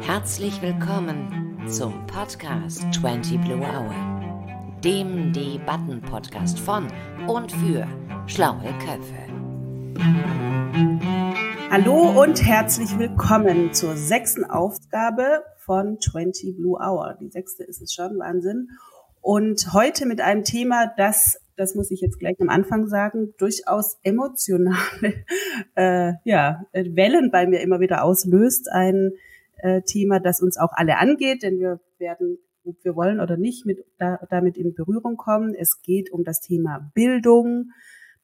Herzlich willkommen zum Podcast 20 Blue Hour, dem Debatten-Podcast von und für schlaue Köpfe. Hallo und herzlich willkommen zur sechsten Aufgabe von 20 Blue Hour. Die sechste ist es schon, Wahnsinn. Und heute mit einem Thema, das, das muss ich jetzt gleich am Anfang sagen, durchaus emotionale äh, ja, Wellen bei mir immer wieder auslöst. Ein äh, Thema, das uns auch alle angeht, denn wir werden, ob wir wollen oder nicht, mit, da, damit in Berührung kommen. Es geht um das Thema Bildung,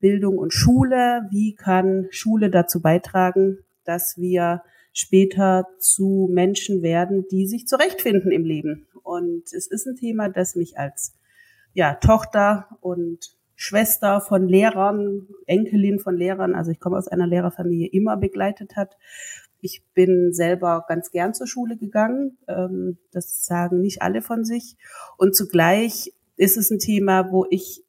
Bildung und Schule. Wie kann Schule dazu beitragen, dass wir später zu Menschen werden, die sich zurechtfinden im Leben? Und es ist ein Thema, das mich als ja, Tochter und Schwester von Lehrern, Enkelin von Lehrern, also ich komme aus einer Lehrerfamilie, immer begleitet hat. Ich bin selber ganz gern zur Schule gegangen. Ähm, das sagen nicht alle von sich. Und zugleich ist es ein Thema, wo ich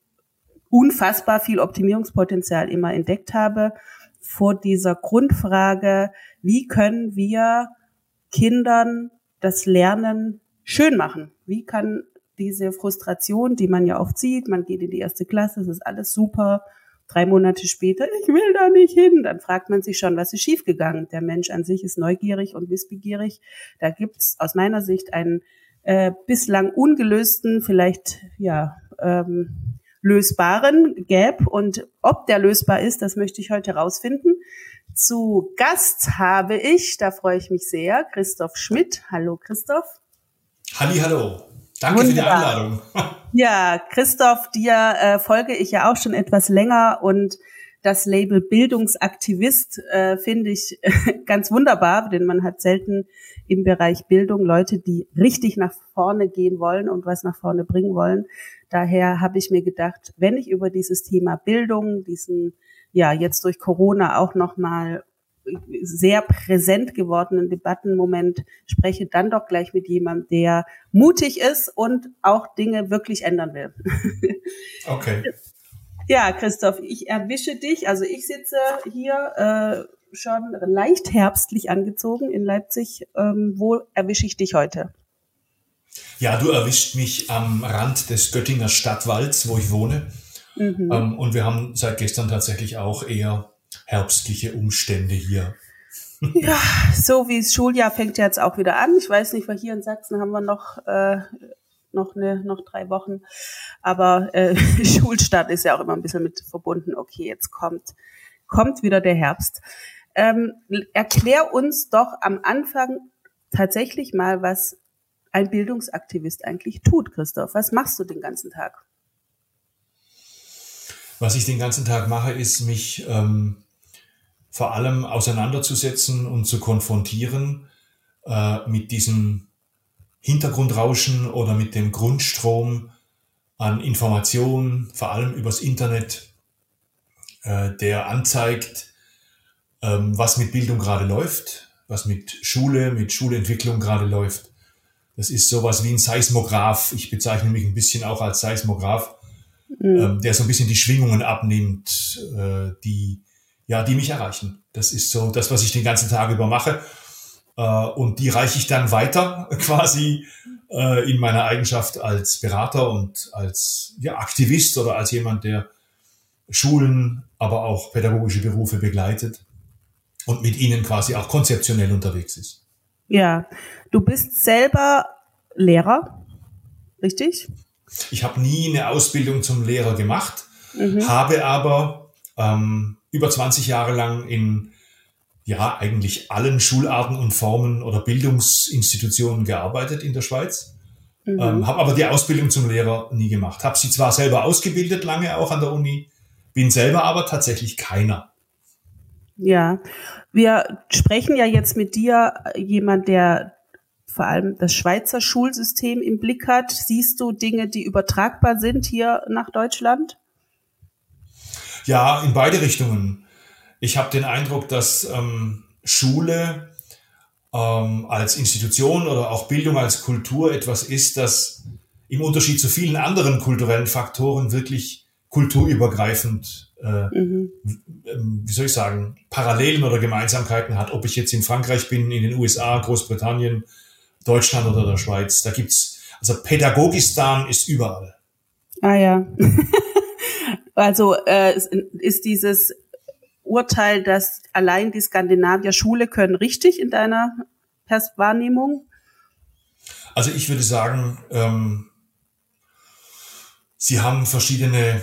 unfassbar viel Optimierungspotenzial immer entdeckt habe vor dieser Grundfrage, wie können wir Kindern das Lernen schön machen? Wie kann diese Frustration, die man ja oft sieht, man geht in die erste Klasse, es ist alles super, drei Monate später, ich will da nicht hin, dann fragt man sich schon, was ist schiefgegangen? Der Mensch an sich ist neugierig und wissbegierig. Da gibt's aus meiner Sicht einen äh, bislang ungelösten, vielleicht ja ähm, lösbaren Gap. Und ob der lösbar ist, das möchte ich heute rausfinden. Zu Gast habe ich, da freue ich mich sehr, Christoph Schmidt. Hallo Christoph. Halli, hallo. Danke Wunderbar. für die Einladung. ja, Christoph, dir äh, folge ich ja auch schon etwas länger und das Label Bildungsaktivist äh, finde ich ganz wunderbar, denn man hat selten im Bereich Bildung Leute, die richtig nach vorne gehen wollen und was nach vorne bringen wollen. Daher habe ich mir gedacht, wenn ich über dieses Thema Bildung, diesen ja jetzt durch Corona auch noch mal sehr präsent gewordenen Debattenmoment spreche, dann doch gleich mit jemandem, der mutig ist und auch Dinge wirklich ändern will. Okay. Ja, Christoph, ich erwische dich. Also ich sitze hier äh, schon leicht herbstlich angezogen in Leipzig. Ähm, wo erwische ich dich heute? Ja, du erwischt mich am Rand des Göttinger Stadtwalds, wo ich wohne. Mhm. Ähm, und wir haben seit gestern tatsächlich auch eher herbstliche Umstände hier. Ja, so wie das Schuljahr fängt jetzt auch wieder an. Ich weiß nicht, weil hier in Sachsen haben wir noch äh, noch eine, noch drei Wochen. Aber äh, Schulstart ist ja auch immer ein bisschen mit verbunden. Okay, jetzt kommt kommt wieder der Herbst. Ähm, erklär uns doch am Anfang tatsächlich mal, was ein Bildungsaktivist eigentlich tut, Christoph. Was machst du den ganzen Tag? Was ich den ganzen Tag mache, ist mich ähm, vor allem auseinanderzusetzen und zu konfrontieren äh, mit diesem Hintergrundrauschen oder mit dem Grundstrom an Informationen, vor allem übers Internet, äh, der anzeigt, ähm, was mit Bildung gerade läuft, was mit Schule, mit Schulentwicklung gerade läuft. Das ist sowas wie ein Seismograph. Ich bezeichne mich ein bisschen auch als Seismograph, mhm. ähm, der so ein bisschen die Schwingungen abnimmt, äh, die ja, die mich erreichen. Das ist so das, was ich den ganzen Tag über mache. Äh, und die reiche ich dann weiter quasi äh, in meiner Eigenschaft als Berater und als ja, Aktivist oder als jemand, der Schulen, aber auch pädagogische Berufe begleitet und mit ihnen quasi auch konzeptionell unterwegs ist. Ja, du bist selber Lehrer, richtig? Ich habe nie eine Ausbildung zum Lehrer gemacht, mhm. habe aber ähm, über 20 Jahre lang in ja eigentlich allen Schularten und Formen oder Bildungsinstitutionen gearbeitet in der Schweiz. Mhm. Ähm, habe aber die Ausbildung zum Lehrer nie gemacht. Habe sie zwar selber ausgebildet, lange auch an der Uni, bin selber aber tatsächlich keiner. Ja, wir sprechen ja jetzt mit dir, jemand, der vor allem das Schweizer Schulsystem im Blick hat. Siehst du Dinge, die übertragbar sind hier nach Deutschland? Ja, in beide Richtungen. Ich habe den Eindruck, dass ähm, Schule ähm, als Institution oder auch Bildung als Kultur etwas ist, das im Unterschied zu vielen anderen kulturellen Faktoren wirklich kulturübergreifend äh, mhm. wie soll ich sagen, Parallelen oder Gemeinsamkeiten hat, ob ich jetzt in Frankreich bin, in den USA, Großbritannien, Deutschland oder der Schweiz. Da gibt's, also Pädagogistan ist überall. Ah ja. also äh, ist dieses Urteil, dass allein die Skandinavier Schule können, richtig in deiner Wahrnehmung? Also ich würde sagen, ähm, sie haben verschiedene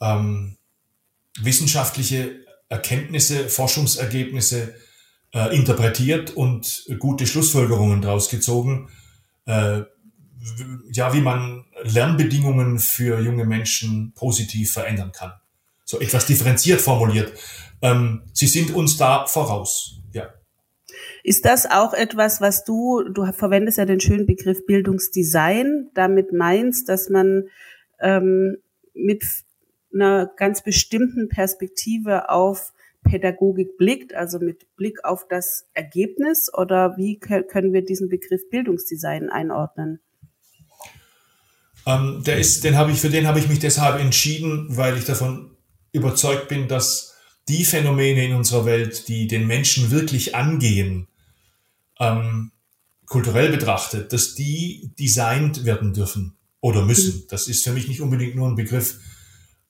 ähm, wissenschaftliche Erkenntnisse, Forschungsergebnisse äh, interpretiert und gute Schlussfolgerungen daraus gezogen, äh, ja, wie man Lernbedingungen für junge Menschen positiv verändern kann. So etwas differenziert formuliert. Ähm, sie sind uns da voraus. Ja. Ist das auch etwas, was du, du verwendest ja den schönen Begriff Bildungsdesign, damit meinst, dass man ähm, mit einer ganz bestimmten Perspektive auf Pädagogik blickt, also mit Blick auf das Ergebnis oder wie können wir diesen Begriff Bildungsdesign einordnen? Ähm, der ist, den habe ich, für den habe ich mich deshalb entschieden, weil ich davon überzeugt bin, dass die Phänomene in unserer Welt, die den Menschen wirklich angehen, ähm, kulturell betrachtet, dass die designt werden dürfen oder müssen. Mhm. Das ist für mich nicht unbedingt nur ein Begriff,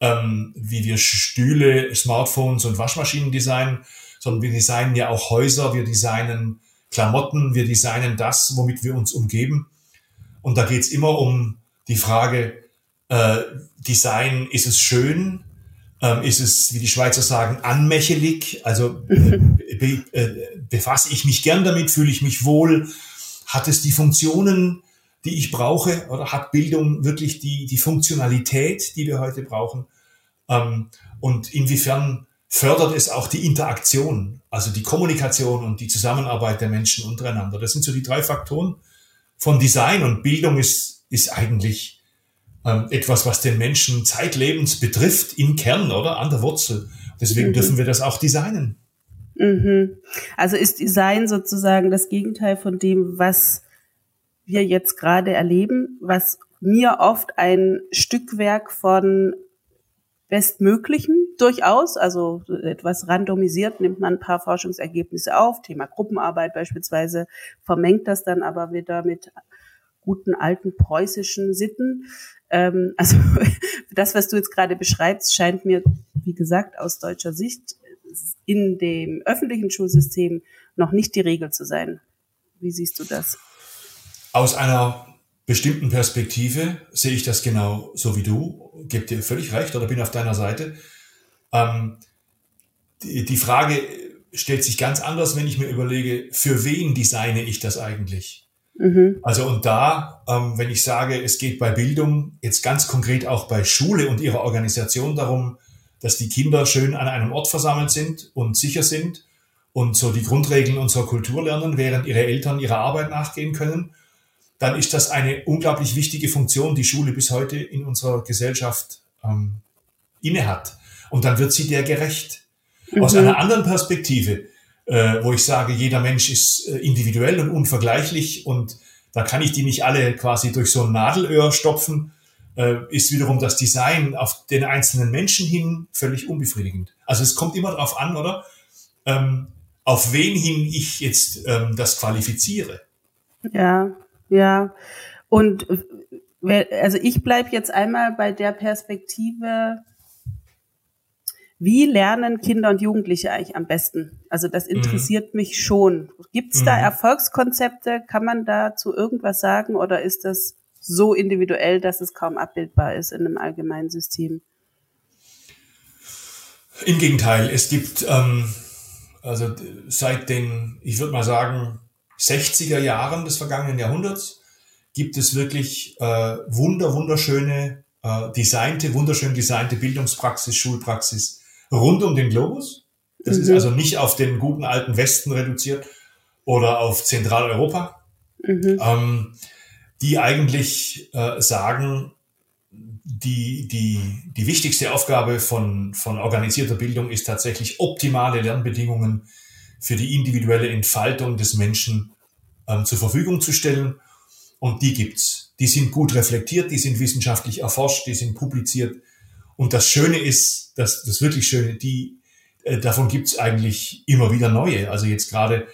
ähm, wie wir Stühle, Smartphones und Waschmaschinen designen, sondern wir designen ja auch Häuser, wir designen Klamotten, wir designen das, womit wir uns umgeben. Und da geht's immer um die Frage, äh, Design, ist es schön? Ähm, ist es, wie die Schweizer sagen, anmächelig? Also äh, be, äh, befasse ich mich gern damit, fühle ich mich wohl? Hat es die Funktionen, die ich brauche? Oder hat Bildung wirklich die, die Funktionalität, die wir heute brauchen? Ähm, und inwiefern fördert es auch die Interaktion, also die Kommunikation und die Zusammenarbeit der Menschen untereinander. Das sind so die drei Faktoren von Design und Bildung ist, ist eigentlich ähm, etwas, was den Menschen zeitlebens betrifft, im Kern oder an der Wurzel. Deswegen mhm. dürfen wir das auch designen. Mhm. Also ist Design sozusagen das Gegenteil von dem, was wir jetzt gerade erleben, was mir oft ein Stückwerk von Bestmöglichen durchaus, also etwas randomisiert, nimmt man ein paar Forschungsergebnisse auf, Thema Gruppenarbeit beispielsweise, vermengt das dann aber wieder mit guten alten preußischen Sitten. Ähm, also das, was du jetzt gerade beschreibst, scheint mir, wie gesagt, aus deutscher Sicht in dem öffentlichen Schulsystem noch nicht die Regel zu sein. Wie siehst du das? Aus einer bestimmten Perspektive sehe ich das genau so wie du, gebe dir völlig recht oder bin auf deiner Seite. Ähm, die, die Frage stellt sich ganz anders, wenn ich mir überlege, für wen designe ich das eigentlich? Mhm. Also und da, ähm, wenn ich sage, es geht bei Bildung jetzt ganz konkret auch bei Schule und ihrer Organisation darum, dass die Kinder schön an einem Ort versammelt sind und sicher sind und so die Grundregeln unserer Kultur lernen, während ihre Eltern ihrer Arbeit nachgehen können dann ist das eine unglaublich wichtige Funktion, die Schule bis heute in unserer Gesellschaft ähm, innehat. Und dann wird sie der gerecht. Mhm. Aus einer anderen Perspektive, äh, wo ich sage, jeder Mensch ist äh, individuell und unvergleichlich und da kann ich die nicht alle quasi durch so ein Nadelöhr stopfen, äh, ist wiederum das Design auf den einzelnen Menschen hin völlig unbefriedigend. Also es kommt immer darauf an, oder? Ähm, auf wen hin ich jetzt ähm, das qualifiziere. Ja, ja, und also ich bleibe jetzt einmal bei der Perspektive, wie lernen Kinder und Jugendliche eigentlich am besten? Also das mhm. interessiert mhm. mich schon. Gibt es da mhm. Erfolgskonzepte? Kann man dazu irgendwas sagen oder ist das so individuell, dass es kaum abbildbar ist in einem allgemeinen System? Im Gegenteil, es gibt ähm, also seit den, ich würde mal sagen, 60er Jahren des vergangenen Jahrhunderts gibt es wirklich äh, wunder, wunderschöne, äh, designte, wunderschön designte Bildungspraxis, Schulpraxis rund um den Globus. Das mhm. ist also nicht auf den guten alten Westen reduziert oder auf Zentraleuropa, mhm. ähm, die eigentlich äh, sagen, die, die, die wichtigste Aufgabe von, von organisierter Bildung ist tatsächlich optimale Lernbedingungen für die individuelle Entfaltung des Menschen ähm, zur Verfügung zu stellen. Und die gibt's. Die sind gut reflektiert, die sind wissenschaftlich erforscht, die sind publiziert Und das Schöne ist, das, das wirklich Schöne, die, äh, davon gibt's eigentlich immer wieder neue. Also jetzt gerade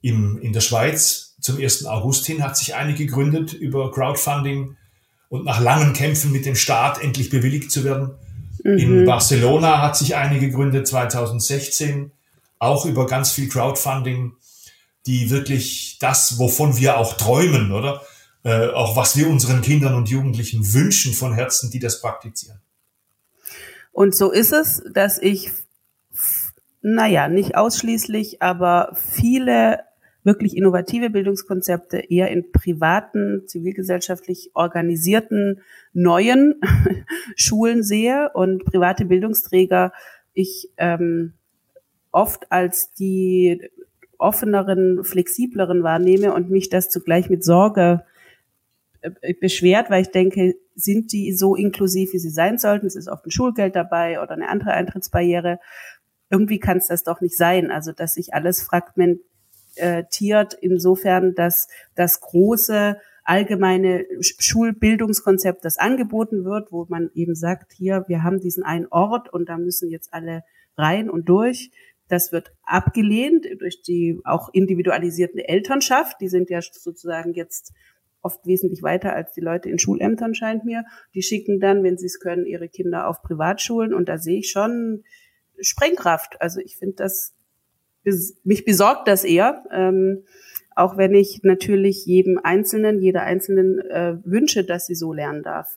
im, in der Schweiz zum 1. August hin hat sich eine gegründet über Crowdfunding und nach langen Kämpfen mit dem Staat endlich bewilligt zu werden. Mhm. In Barcelona hat sich eine gegründet 2016, auch über ganz viel Crowdfunding, die wirklich das, wovon wir auch träumen, oder? Äh, auch was wir unseren Kindern und Jugendlichen wünschen von Herzen, die das praktizieren. Und so ist es, dass ich, naja, nicht ausschließlich, aber viele wirklich innovative Bildungskonzepte eher in privaten, zivilgesellschaftlich organisierten neuen Schulen sehe und private Bildungsträger ich ähm, oft als die offeneren, flexibleren wahrnehme und mich das zugleich mit Sorge beschwert, weil ich denke, sind die so inklusiv, wie sie sein sollten? Es ist oft ein Schulgeld dabei oder eine andere Eintrittsbarriere. Irgendwie kann es das doch nicht sein. Also, dass sich alles fragment tiert insofern, dass das große allgemeine Schulbildungskonzept, das angeboten wird, wo man eben sagt, hier, wir haben diesen einen Ort und da müssen jetzt alle rein und durch. Das wird abgelehnt durch die auch individualisierten Elternschaft. Die sind ja sozusagen jetzt oft wesentlich weiter als die Leute in Schulämtern, scheint mir. Die schicken dann, wenn sie es können, ihre Kinder auf Privatschulen und da sehe ich schon Sprengkraft. Also ich finde das mich besorgt das eher, ähm, auch wenn ich natürlich jedem Einzelnen, jeder Einzelnen äh, wünsche, dass sie so lernen darf.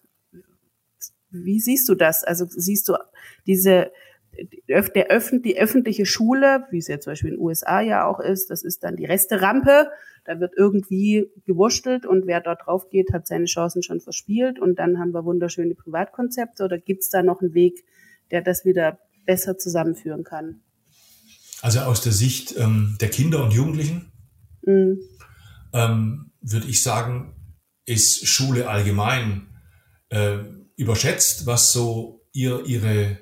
Wie siehst du das? Also siehst du diese der Öffn die öffentliche Schule, wie es ja zum Beispiel in den USA ja auch ist, das ist dann die Resterampe. Da wird irgendwie gewurschtelt und wer dort drauf geht, hat seine Chancen schon verspielt. Und dann haben wir wunderschöne Privatkonzepte. Oder gibt es da noch einen Weg, der das wieder besser zusammenführen kann? Also aus der Sicht ähm, der Kinder und Jugendlichen mhm. ähm, würde ich sagen, ist Schule allgemein äh, überschätzt, was so ihr, ihre,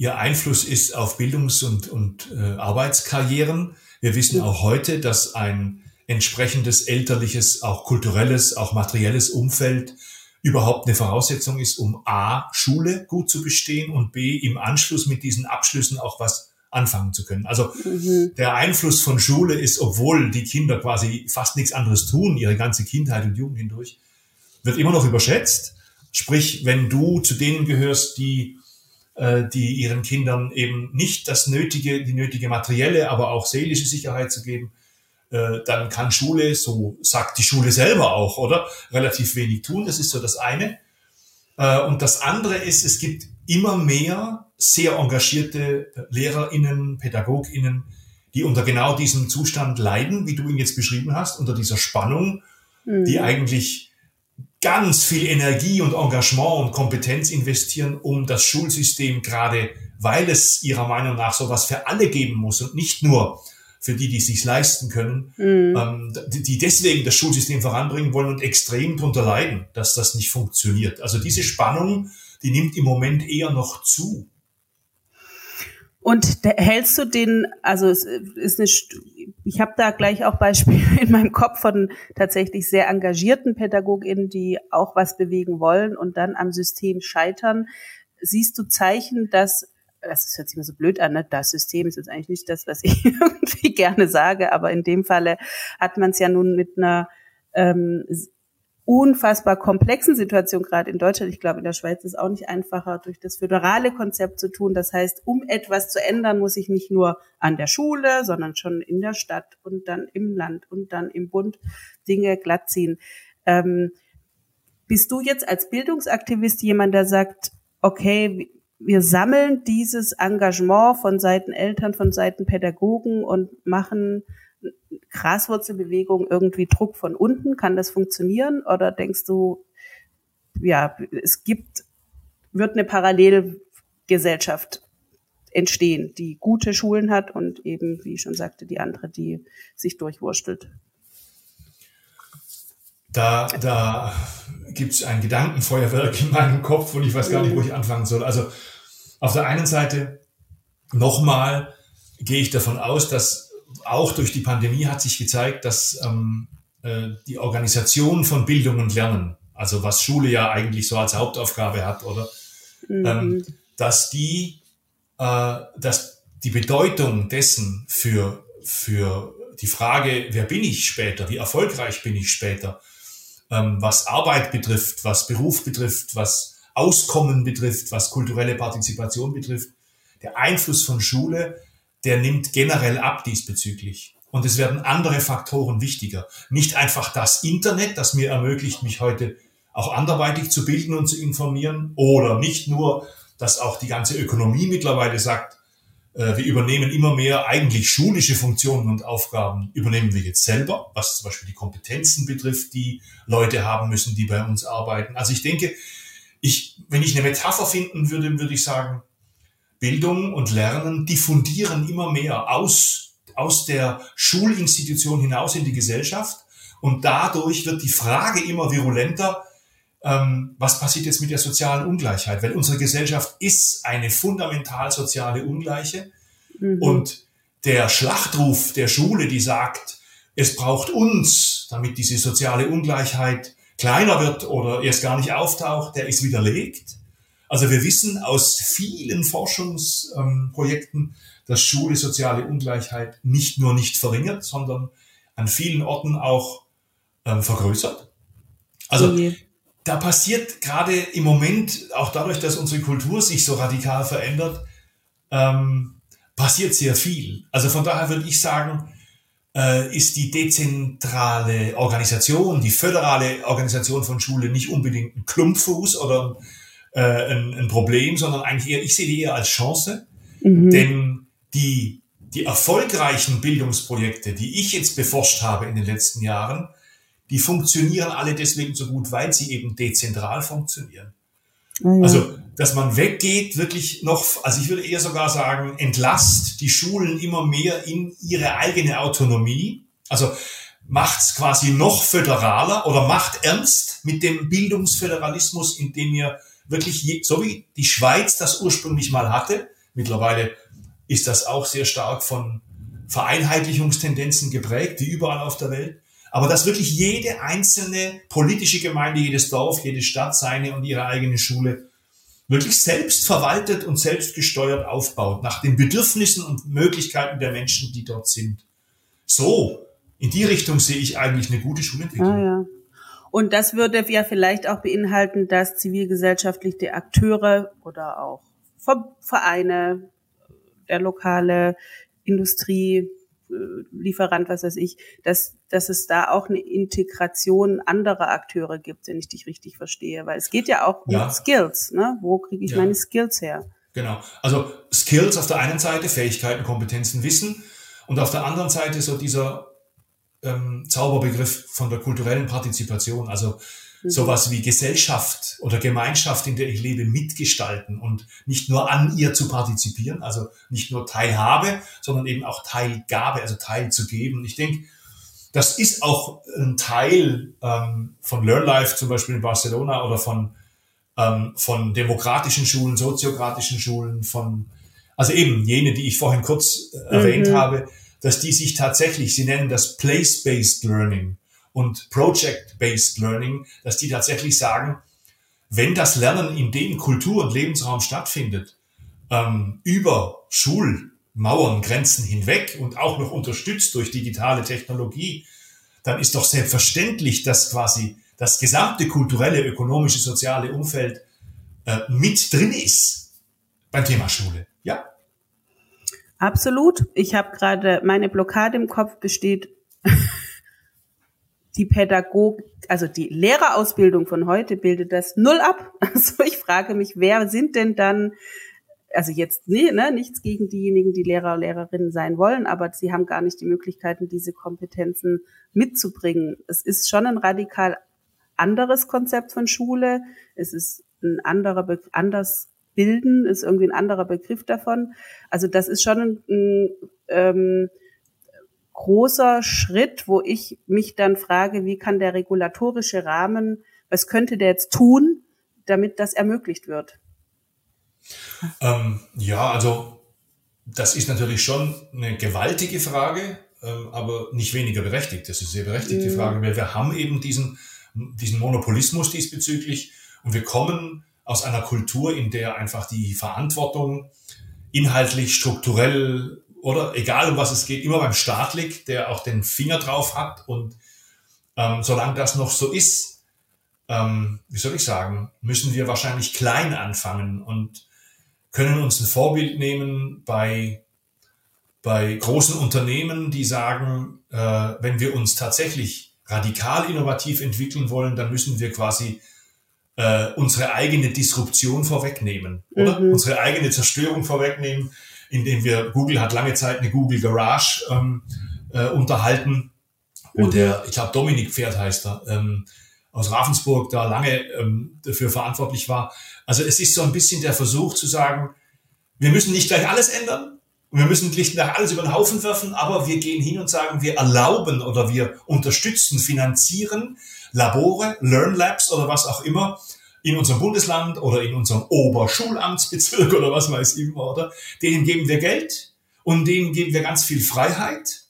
ihr Einfluss ist auf Bildungs- und, und äh, Arbeitskarrieren. Wir wissen auch heute, dass ein entsprechendes elterliches, auch kulturelles, auch materielles Umfeld überhaupt eine Voraussetzung ist, um A, Schule gut zu bestehen und B, im Anschluss mit diesen Abschlüssen auch was anfangen zu können. Also mhm. der Einfluss von Schule ist, obwohl die Kinder quasi fast nichts anderes tun, ihre ganze Kindheit und Jugend hindurch, wird immer noch überschätzt. Sprich, wenn du zu denen gehörst, die die ihren Kindern eben nicht das nötige, die nötige materielle, aber auch seelische Sicherheit zu geben, äh, dann kann Schule, so sagt die Schule selber auch, oder relativ wenig tun. Das ist so das eine. Äh, und das andere ist, es gibt immer mehr sehr engagierte LehrerInnen, PädagogInnen, die unter genau diesem Zustand leiden, wie du ihn jetzt beschrieben hast, unter dieser Spannung, mhm. die eigentlich ganz viel Energie und Engagement und Kompetenz investieren, um das Schulsystem gerade, weil es ihrer Meinung nach sowas für alle geben muss und nicht nur für die, die es sich leisten können, mhm. ähm, die deswegen das Schulsystem voranbringen wollen und extrem darunter leiden, dass das nicht funktioniert. Also diese Spannung, die nimmt im Moment eher noch zu. Und hältst du den, also es ist eine, ich habe da gleich auch Beispiele in meinem Kopf von tatsächlich sehr engagierten PädagogInnen, die auch was bewegen wollen und dann am System scheitern. Siehst du Zeichen, dass das hört sich mir so blöd an, ne? das System ist jetzt eigentlich nicht das, was ich irgendwie gerne sage, aber in dem Falle hat man es ja nun mit einer ähm, unfassbar komplexen Situation gerade in Deutschland. Ich glaube, in der Schweiz ist es auch nicht einfacher, durch das föderale Konzept zu tun. Das heißt, um etwas zu ändern, muss ich nicht nur an der Schule, sondern schon in der Stadt und dann im Land und dann im Bund Dinge glatt ziehen. Ähm, bist du jetzt als Bildungsaktivist jemand, der sagt, okay, wir sammeln dieses Engagement von Seiten Eltern, von Seiten Pädagogen und machen Graswurzelbewegung irgendwie Druck von unten? Kann das funktionieren? Oder denkst du, ja, es gibt, wird eine Parallelgesellschaft entstehen, die gute Schulen hat und eben, wie ich schon sagte, die andere, die sich durchwurstelt? Da, da gibt es ein Gedankenfeuerwerk in meinem Kopf und ich weiß gar nicht, wo ich anfangen soll. Also auf der einen Seite nochmal gehe ich davon aus, dass auch durch die Pandemie hat sich gezeigt, dass ähm, äh, die Organisation von Bildung und Lernen, also was Schule ja eigentlich so als Hauptaufgabe hat, oder mhm. ähm, dass die, äh, dass die Bedeutung dessen für, für die Frage, wer bin ich später, wie erfolgreich bin ich später, ähm, was Arbeit betrifft, was Beruf betrifft, was Auskommen betrifft, was kulturelle Partizipation betrifft, der Einfluss von Schule, der nimmt generell ab diesbezüglich. Und es werden andere Faktoren wichtiger. Nicht einfach das Internet, das mir ermöglicht, mich heute auch anderweitig zu bilden und zu informieren. Oder nicht nur, dass auch die ganze Ökonomie mittlerweile sagt, äh, wir übernehmen immer mehr eigentlich schulische Funktionen und Aufgaben, übernehmen wir jetzt selber, was zum Beispiel die Kompetenzen betrifft, die Leute haben müssen, die bei uns arbeiten. Also ich denke, ich, wenn ich eine Metapher finden würde, würde ich sagen, Bildung und Lernen diffundieren immer mehr aus, aus der Schulinstitution hinaus in die Gesellschaft. Und dadurch wird die Frage immer virulenter, ähm, was passiert jetzt mit der sozialen Ungleichheit? Weil unsere Gesellschaft ist eine fundamental soziale Ungleiche. Mhm. Und der Schlachtruf der Schule, die sagt, es braucht uns, damit diese soziale Ungleichheit kleiner wird oder erst gar nicht auftaucht, der ist widerlegt. Also wir wissen aus vielen Forschungsprojekten, dass Schule soziale Ungleichheit nicht nur nicht verringert, sondern an vielen Orten auch ähm, vergrößert. Also okay. da passiert gerade im Moment, auch dadurch, dass unsere Kultur sich so radikal verändert, ähm, passiert sehr viel. Also von daher würde ich sagen, äh, ist die dezentrale Organisation, die föderale Organisation von Schule nicht unbedingt ein Klumpfuß oder äh, ein, ein Problem, sondern eigentlich eher, ich sehe die eher als Chance, mhm. denn die, die erfolgreichen Bildungsprojekte, die ich jetzt beforscht habe in den letzten Jahren, die funktionieren alle deswegen so gut, weil sie eben dezentral funktionieren. Ja. Also, dass man weggeht, wirklich noch, also ich würde eher sogar sagen, entlast die Schulen immer mehr in ihre eigene Autonomie. Also macht's quasi noch föderaler oder macht ernst mit dem Bildungsföderalismus, in dem ihr wirklich, je, so wie die Schweiz das ursprünglich mal hatte, mittlerweile ist das auch sehr stark von Vereinheitlichungstendenzen geprägt, wie überall auf der Welt. Aber dass wirklich jede einzelne politische Gemeinde, jedes Dorf, jede Stadt seine und ihre eigene Schule wirklich selbst verwaltet und selbst gesteuert aufbaut, nach den Bedürfnissen und Möglichkeiten der Menschen, die dort sind. So, in die Richtung sehe ich eigentlich eine gute Schulentwicklung. Ah, ja. Und das würde ja vielleicht auch beinhalten, dass zivilgesellschaftliche Akteure oder auch Vereine, der lokale Industrie, äh, Lieferant, was weiß ich, dass, dass es da auch eine Integration anderer Akteure gibt, wenn ich dich richtig verstehe. Weil es geht ja auch ja. um Skills. Ne? Wo kriege ich ja. meine Skills her? Genau. Also Skills auf der einen Seite, Fähigkeiten, Kompetenzen, Wissen und auf der anderen Seite so dieser ähm, Zauberbegriff von der kulturellen Partizipation, also mhm. sowas wie Gesellschaft oder Gemeinschaft, in der ich lebe, mitgestalten und nicht nur an ihr zu partizipieren, also nicht nur Teilhabe, sondern eben auch Teilgabe, also teilzugeben. Ich denke, das ist auch ein Teil ähm, von LearnLife zum Beispiel in Barcelona oder von, ähm, von demokratischen Schulen, soziokratischen Schulen, von, also eben jene, die ich vorhin kurz äh, erwähnt mhm. habe, dass die sich tatsächlich, sie nennen das Place-Based Learning und Project-Based Learning, dass die tatsächlich sagen, wenn das Lernen in dem Kultur- und Lebensraum stattfindet, ähm, über Schulmauern, Grenzen hinweg und auch noch unterstützt durch digitale Technologie, dann ist doch selbstverständlich, dass quasi das gesamte kulturelle, ökonomische, soziale Umfeld äh, mit drin ist beim Thema Schule. Absolut. Ich habe gerade meine Blockade im Kopf besteht die Pädagog, also die Lehrerausbildung von heute bildet das null ab. Also ich frage mich, wer sind denn dann, also jetzt nee, ne, nichts gegen diejenigen, die Lehrer und Lehrerinnen sein wollen, aber sie haben gar nicht die Möglichkeiten, diese Kompetenzen mitzubringen. Es ist schon ein radikal anderes Konzept von Schule. Es ist ein anderer, anders bilden ist irgendwie ein anderer Begriff davon. Also das ist schon ein, ein ähm, großer Schritt, wo ich mich dann frage, wie kann der regulatorische Rahmen, was könnte der jetzt tun, damit das ermöglicht wird? Ähm, ja, also das ist natürlich schon eine gewaltige Frage, ähm, aber nicht weniger berechtigt. Das ist eine sehr berechtigte mhm. Frage, weil wir haben eben diesen, diesen Monopolismus diesbezüglich und wir kommen aus einer Kultur, in der einfach die Verantwortung inhaltlich, strukturell oder egal um was es geht, immer beim Staat liegt, der auch den Finger drauf hat. Und ähm, solange das noch so ist, ähm, wie soll ich sagen, müssen wir wahrscheinlich klein anfangen und können uns ein Vorbild nehmen bei, bei großen Unternehmen, die sagen, äh, wenn wir uns tatsächlich radikal innovativ entwickeln wollen, dann müssen wir quasi äh, unsere eigene Disruption vorwegnehmen, oder? Mhm. Unsere eigene Zerstörung vorwegnehmen, indem wir, Google hat lange Zeit eine Google Garage ähm, äh, unterhalten. Und mhm. der, ich glaube, Dominik Pferd heißt er, ähm, aus Ravensburg, da lange ähm, dafür verantwortlich war. Also es ist so ein bisschen der Versuch zu sagen, wir müssen nicht gleich alles ändern, wir müssen nicht gleich alles über den Haufen werfen, aber wir gehen hin und sagen, wir erlauben oder wir unterstützen, finanzieren Labore, Learn Labs oder was auch immer in unserem Bundesland oder in unserem Oberschulamtsbezirk oder was weiß ich immer, oder? Denen geben wir Geld und denen geben wir ganz viel Freiheit.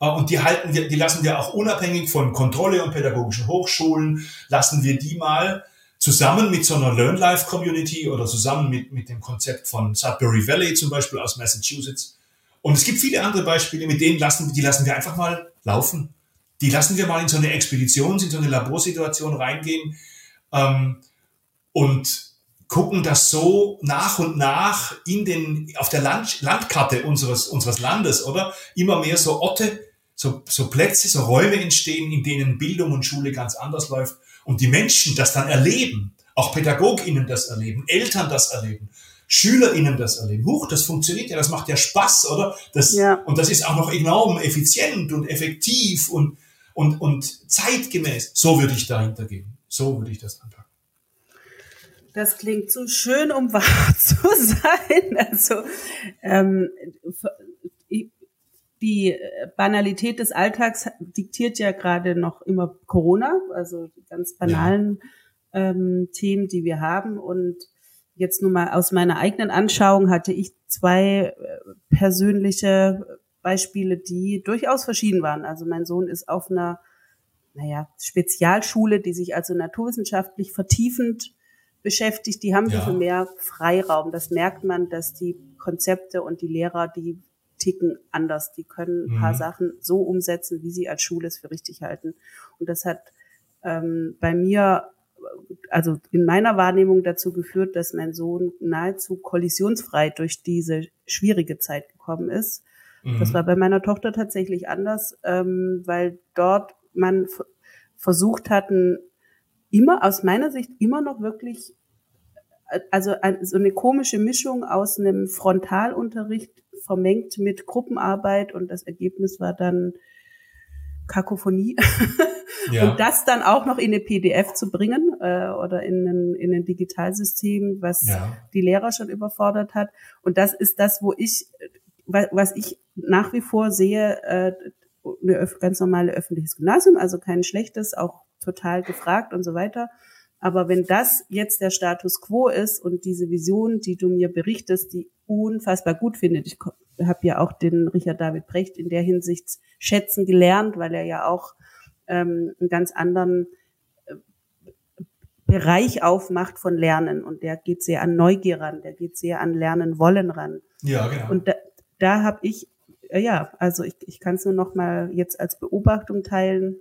Äh, und die halten wir, die lassen wir auch unabhängig von Kontrolle und pädagogischen Hochschulen, lassen wir die mal zusammen mit so einer Learn Life Community oder zusammen mit, mit dem Konzept von Sudbury Valley zum Beispiel aus Massachusetts. Und es gibt viele andere Beispiele, mit denen lassen, die lassen wir einfach mal laufen. Die lassen wir mal in so eine Expedition, in so eine Laborsituation reingehen. Ähm, und gucken das so nach und nach in den, auf der Land, Landkarte unseres, unseres Landes, oder? Immer mehr so Orte, so, so Plätze, so Räume entstehen, in denen Bildung und Schule ganz anders läuft. Und die Menschen das dann erleben, auch PädagogInnen das erleben, Eltern das erleben, SchülerInnen das erleben. Huch, das funktioniert ja, das macht ja Spaß, oder? Das, ja. Und das ist auch noch enorm effizient und effektiv und, und, und zeitgemäß. So würde ich dahinter gehen. So würde ich das anpacken. Das klingt so schön, um wahr zu sein. Also ähm, die Banalität des Alltags diktiert ja gerade noch immer Corona, also die ganz banalen ja. ähm, Themen, die wir haben. Und jetzt nur mal aus meiner eigenen Anschauung hatte ich zwei äh, persönliche Beispiele, die durchaus verschieden waren. Also mein Sohn ist auf einer, naja, Spezialschule, die sich also naturwissenschaftlich vertiefend beschäftigt, die haben ja. so mehr Freiraum. Das merkt man, dass die Konzepte und die Lehrer, die ticken anders. Die können ein paar mhm. Sachen so umsetzen, wie sie als Schule es für richtig halten. Und das hat ähm, bei mir, also in meiner Wahrnehmung dazu geführt, dass mein Sohn nahezu kollisionsfrei durch diese schwierige Zeit gekommen ist. Mhm. Das war bei meiner Tochter tatsächlich anders, ähm, weil dort man versucht hatten, immer, aus meiner Sicht, immer noch wirklich, also so eine komische Mischung aus einem Frontalunterricht vermengt mit Gruppenarbeit und das Ergebnis war dann Kakophonie. Ja. Und das dann auch noch in eine PDF zu bringen äh, oder in ein, in ein Digitalsystem, was ja. die Lehrer schon überfordert hat. Und das ist das, wo ich, was ich nach wie vor sehe, äh, eine ganz normale öffentliches Gymnasium, also kein schlechtes, auch total gefragt und so weiter. Aber wenn das jetzt der Status quo ist und diese Vision, die du mir berichtest, die unfassbar gut findet, ich habe ja auch den Richard David Brecht in der Hinsicht schätzen gelernt, weil er ja auch ähm, einen ganz anderen äh, Bereich aufmacht von Lernen und der geht sehr an Neugier ran, der geht sehr an Lernen wollen ran. Ja, genau. Und da, da habe ich, äh, ja, also ich, ich kann es nur noch mal jetzt als Beobachtung teilen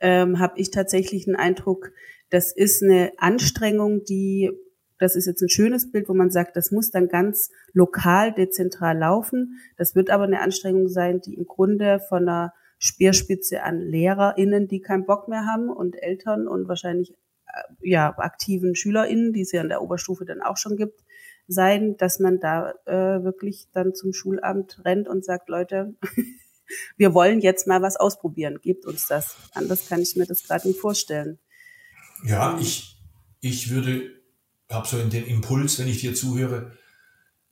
ähm, habe ich tatsächlich einen Eindruck, das ist eine Anstrengung, die, das ist jetzt ein schönes Bild, wo man sagt, das muss dann ganz lokal, dezentral laufen. Das wird aber eine Anstrengung sein, die im Grunde von einer Speerspitze an LehrerInnen, die keinen Bock mehr haben und Eltern und wahrscheinlich äh, ja aktiven SchülerInnen, die es ja in der Oberstufe dann auch schon gibt, sein, dass man da äh, wirklich dann zum Schulamt rennt und sagt, Leute, wir wollen jetzt mal was ausprobieren. Gebt uns das. Anders kann ich mir das gerade nicht vorstellen. Ja, ich, ich würde, habe so den Impuls, wenn ich dir zuhöre,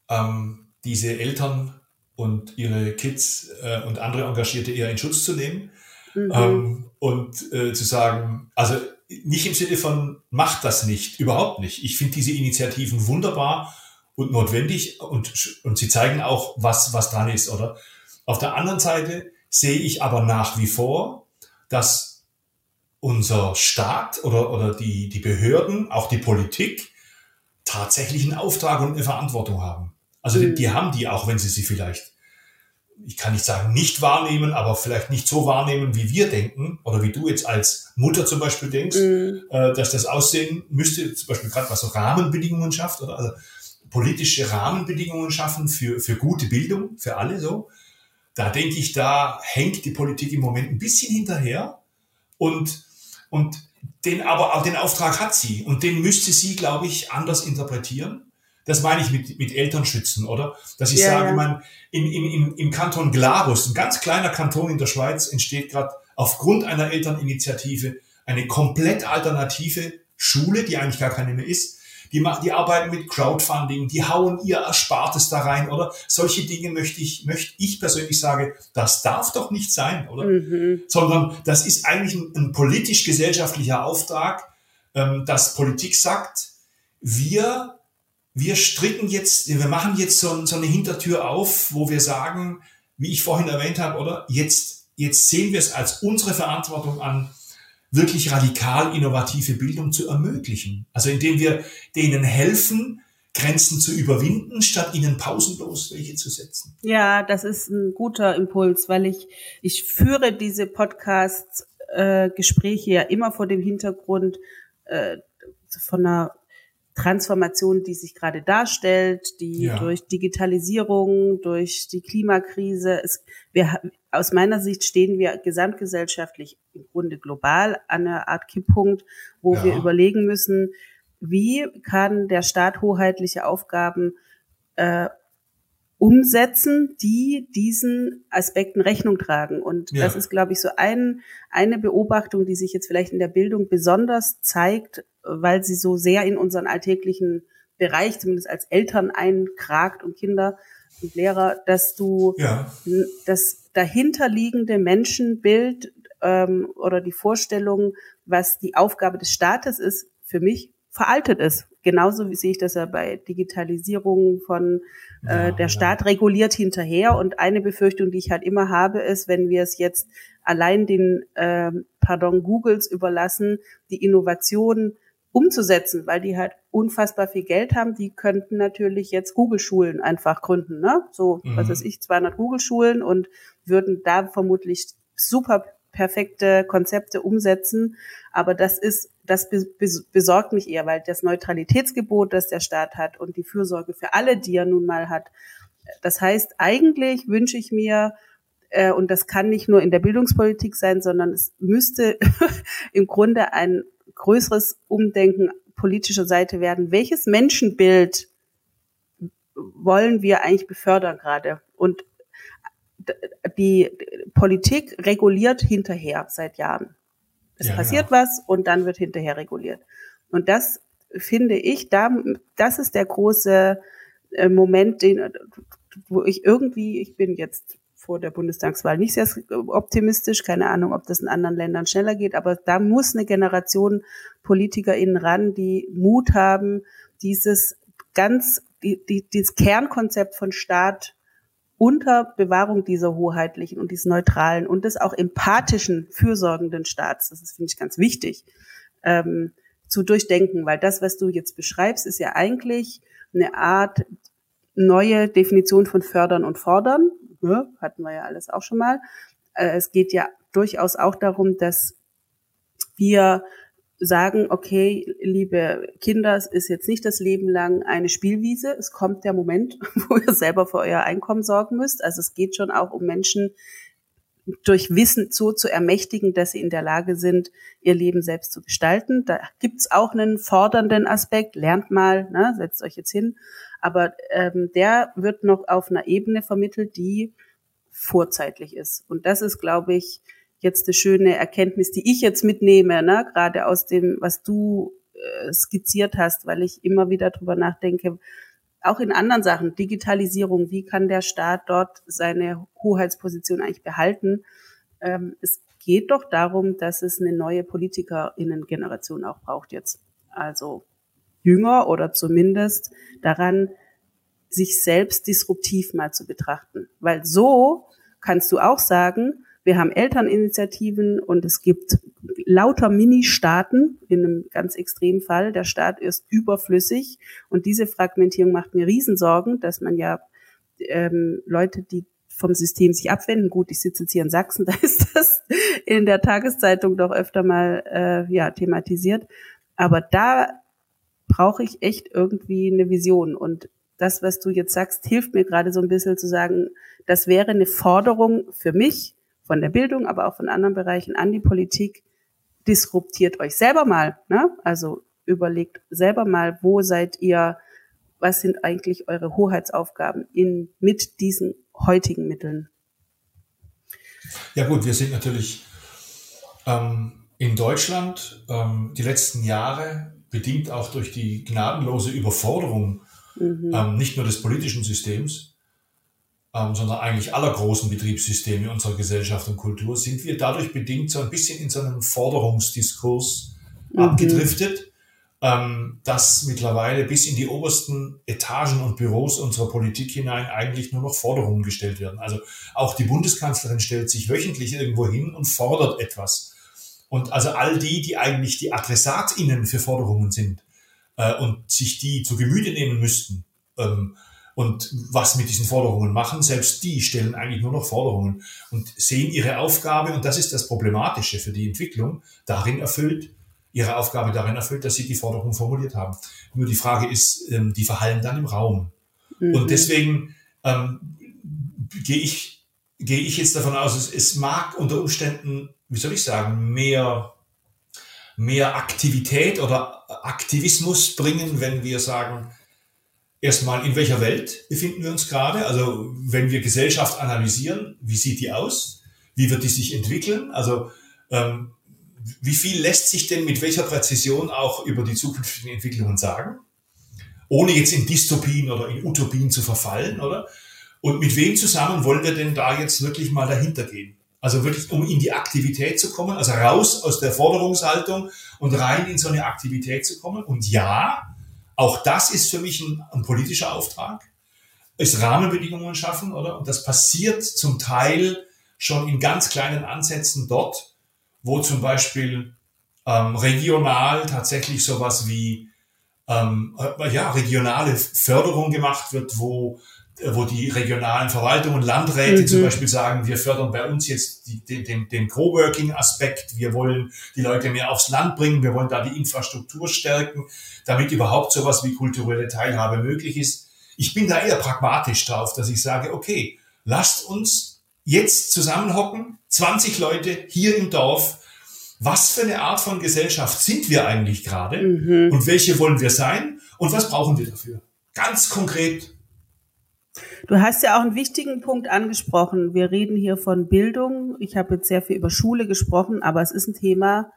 ähm, diese Eltern und ihre Kids äh, und andere Engagierte eher in Schutz zu nehmen mhm. ähm, und äh, zu sagen, also nicht im Sinne von macht das nicht, überhaupt nicht. Ich finde diese Initiativen wunderbar und notwendig und, und sie zeigen auch, was, was dran ist, oder? Auf der anderen Seite sehe ich aber nach wie vor, dass unser Staat oder, oder die, die Behörden, auch die Politik, tatsächlich einen Auftrag und eine Verantwortung haben. Also mhm. die, die haben die, auch wenn sie sie vielleicht ich kann nicht sagen nicht wahrnehmen, aber vielleicht nicht so wahrnehmen, wie wir denken oder wie du jetzt als Mutter zum Beispiel denkst, mhm. äh, dass das aussehen müsste, zum Beispiel gerade was so Rahmenbedingungen schafft oder also politische Rahmenbedingungen schaffen für, für gute Bildung, für alle so. Da denke ich, da hängt die Politik im Moment ein bisschen hinterher und, und den, aber auch den Auftrag hat sie und den müsste sie, glaube ich, anders interpretieren. Das meine ich mit, mit Elternschützen, oder? Dass ich ja, sage, ja. man, im, im, im Kanton Glarus, ein ganz kleiner Kanton in der Schweiz, entsteht gerade aufgrund einer Elterninitiative eine komplett alternative Schule, die eigentlich gar keine mehr ist. Die, machen, die arbeiten mit Crowdfunding, die hauen ihr Erspartes da rein, oder? Solche Dinge möchte ich, möchte ich persönlich sagen, das darf doch nicht sein, oder? Mhm. Sondern das ist eigentlich ein, ein politisch-gesellschaftlicher Auftrag, ähm, dass Politik sagt, wir wir stricken jetzt, wir machen jetzt so, so eine Hintertür auf, wo wir sagen, wie ich vorhin erwähnt habe, oder? Jetzt, jetzt sehen wir es als unsere Verantwortung an, wirklich radikal innovative Bildung zu ermöglichen. Also indem wir denen helfen, Grenzen zu überwinden, statt ihnen pausenlos welche zu setzen. Ja, das ist ein guter Impuls, weil ich, ich führe diese Podcast-Gespräche äh, ja immer vor dem Hintergrund äh, von einer Transformation, die sich gerade darstellt, die ja. durch Digitalisierung, durch die Klimakrise, es, wir, aus meiner Sicht stehen wir gesamtgesellschaftlich im Grunde global an einer Art Kipppunkt, wo ja. wir überlegen müssen, wie kann der Staat hoheitliche Aufgaben äh, umsetzen, die diesen Aspekten Rechnung tragen. Und ja. das ist, glaube ich, so ein, eine Beobachtung, die sich jetzt vielleicht in der Bildung besonders zeigt, weil sie so sehr in unseren alltäglichen Bereich, zumindest als Eltern einkragt und Kinder und Lehrer, dass du ja. das dahinterliegende Menschenbild ähm, oder die Vorstellung, was die Aufgabe des Staates ist, für mich veraltet ist. Genauso wie sehe ich das ja bei Digitalisierung von äh, der Staat reguliert hinterher. Und eine Befürchtung, die ich halt immer habe, ist, wenn wir es jetzt allein den, äh, pardon, Googles überlassen, die Innovation umzusetzen, weil die halt unfassbar viel Geld haben. Die könnten natürlich jetzt Google-Schulen einfach gründen, ne? So, mhm. was weiß ich, 200 Google-Schulen und würden da vermutlich super perfekte Konzepte umsetzen. Aber das ist, das besorgt mich eher, weil das Neutralitätsgebot, das der Staat hat und die Fürsorge für alle, die er nun mal hat. Das heißt, eigentlich wünsche ich mir, äh, und das kann nicht nur in der Bildungspolitik sein, sondern es müsste im Grunde ein größeres Umdenken politischer Seite werden. Welches Menschenbild wollen wir eigentlich befördern gerade? Und die Politik reguliert hinterher seit Jahren. Es ja, passiert ja. was und dann wird hinterher reguliert. Und das finde ich, da, das ist der große äh, Moment, den, wo ich irgendwie, ich bin jetzt vor der Bundestagswahl nicht sehr optimistisch. Keine Ahnung, ob das in anderen Ländern schneller geht, aber da muss eine Generation PolitikerInnen ran, die Mut haben, dieses ganz, die, die, dieses Kernkonzept von Staat unter Bewahrung dieser hoheitlichen und dieses neutralen und des auch empathischen, fürsorgenden Staats, das ist, finde ich, ganz wichtig, ähm, zu durchdenken, weil das, was du jetzt beschreibst, ist ja eigentlich eine Art neue Definition von fördern und fordern ne, hatten wir ja alles auch schon mal. Äh, es geht ja durchaus auch darum, dass wir sagen, okay, liebe Kinder, es ist jetzt nicht das Leben lang eine Spielwiese. Es kommt der Moment, wo ihr selber für euer Einkommen sorgen müsst. Also es geht schon auch um Menschen durch Wissen so zu ermächtigen, dass sie in der Lage sind, ihr Leben selbst zu gestalten. Da gibt's auch einen fordernden Aspekt. Lernt mal, ne, setzt euch jetzt hin aber ähm, der wird noch auf einer Ebene vermittelt, die vorzeitlich ist. Und das ist, glaube ich, jetzt eine schöne Erkenntnis, die ich jetzt mitnehme, ne? gerade aus dem, was du äh, skizziert hast, weil ich immer wieder drüber nachdenke, auch in anderen Sachen, Digitalisierung, wie kann der Staat dort seine Hoheitsposition eigentlich behalten? Ähm, es geht doch darum, dass es eine neue Politikerinnen-Generation auch braucht jetzt. Also jünger oder zumindest daran, sich selbst disruptiv mal zu betrachten. Weil so kannst du auch sagen, Wir haben Elterninitiativen und es gibt lauter Mini-Staaten in einem ganz extremen Fall. Der Staat ist überflüssig und diese Fragmentierung macht mir Riesensorgen, dass man ja ähm, Leute, die vom System sich abwenden. Gut, ich sitze jetzt hier in Sachsen, da ist das in der Tageszeitung doch öfter mal äh, ja, thematisiert. Aber da brauche ich echt irgendwie eine Vision. Und das, was du jetzt sagst, hilft mir gerade so ein bisschen zu sagen, das wäre eine Forderung für mich von der Bildung, aber auch von anderen Bereichen an die Politik. Disruptiert euch selber mal. Ne? Also überlegt selber mal, wo seid ihr, was sind eigentlich eure Hoheitsaufgaben in, mit diesen heutigen Mitteln? Ja gut, wir sind natürlich ähm, in Deutschland ähm, die letzten Jahre, bedingt auch durch die gnadenlose Überforderung mhm. ähm, nicht nur des politischen Systems, ähm, sondern eigentlich aller großen Betriebssysteme unserer Gesellschaft und Kultur, sind wir dadurch bedingt so ein bisschen in so einen Forderungsdiskurs mhm. abgedriftet ähm, dass mittlerweile bis in die obersten Etagen und Büros unserer Politik hinein eigentlich nur noch Forderungen gestellt werden. Also auch die Bundeskanzlerin stellt sich wöchentlich irgendwo hin und fordert etwas. Und also all die, die eigentlich die AdressatInnen für Forderungen sind äh, und sich die zu Gemüte nehmen müssten ähm, und was mit diesen Forderungen machen, selbst die stellen eigentlich nur noch Forderungen und sehen ihre Aufgabe, und das ist das Problematische für die Entwicklung, darin erfüllt, ihre Aufgabe darin erfüllt, dass sie die Forderung formuliert haben. Nur die Frage ist, ähm, die verhallen dann im Raum. Mhm. Und deswegen ähm, gehe ich, gehe ich jetzt davon aus, es, es mag unter Umständen, wie soll ich sagen, mehr, mehr Aktivität oder Aktivismus bringen, wenn wir sagen, erstmal, in welcher Welt befinden wir uns gerade? Also, wenn wir Gesellschaft analysieren, wie sieht die aus? Wie wird die sich entwickeln? Also, ähm, wie viel lässt sich denn mit welcher Präzision auch über die zukünftigen Entwicklungen sagen? Ohne jetzt in Dystopien oder in Utopien zu verfallen, oder? Und mit wem zusammen wollen wir denn da jetzt wirklich mal dahinter gehen? Also wirklich, um in die Aktivität zu kommen, also raus aus der Forderungshaltung und rein in so eine Aktivität zu kommen. Und ja, auch das ist für mich ein, ein politischer Auftrag, ist Rahmenbedingungen schaffen, oder? Und das passiert zum Teil schon in ganz kleinen Ansätzen dort, wo zum Beispiel ähm, regional tatsächlich sowas wie ähm, äh, ja, regionale Förderung gemacht wird, wo, wo die regionalen Verwaltungen, Landräte mhm. zum Beispiel sagen, wir fördern bei uns jetzt die, den, den, den Coworking-Aspekt, wir wollen die Leute mehr aufs Land bringen, wir wollen da die Infrastruktur stärken, damit überhaupt sowas wie kulturelle Teilhabe möglich ist. Ich bin da eher pragmatisch drauf, dass ich sage, okay, lasst uns jetzt zusammenhocken, 20 Leute hier im Dorf. Was für eine Art von Gesellschaft sind wir eigentlich gerade? Mhm. Und welche wollen wir sein? Und was brauchen wir dafür? Ganz konkret. Du hast ja auch einen wichtigen Punkt angesprochen. Wir reden hier von Bildung. Ich habe jetzt sehr viel über Schule gesprochen, aber es ist ein Thema,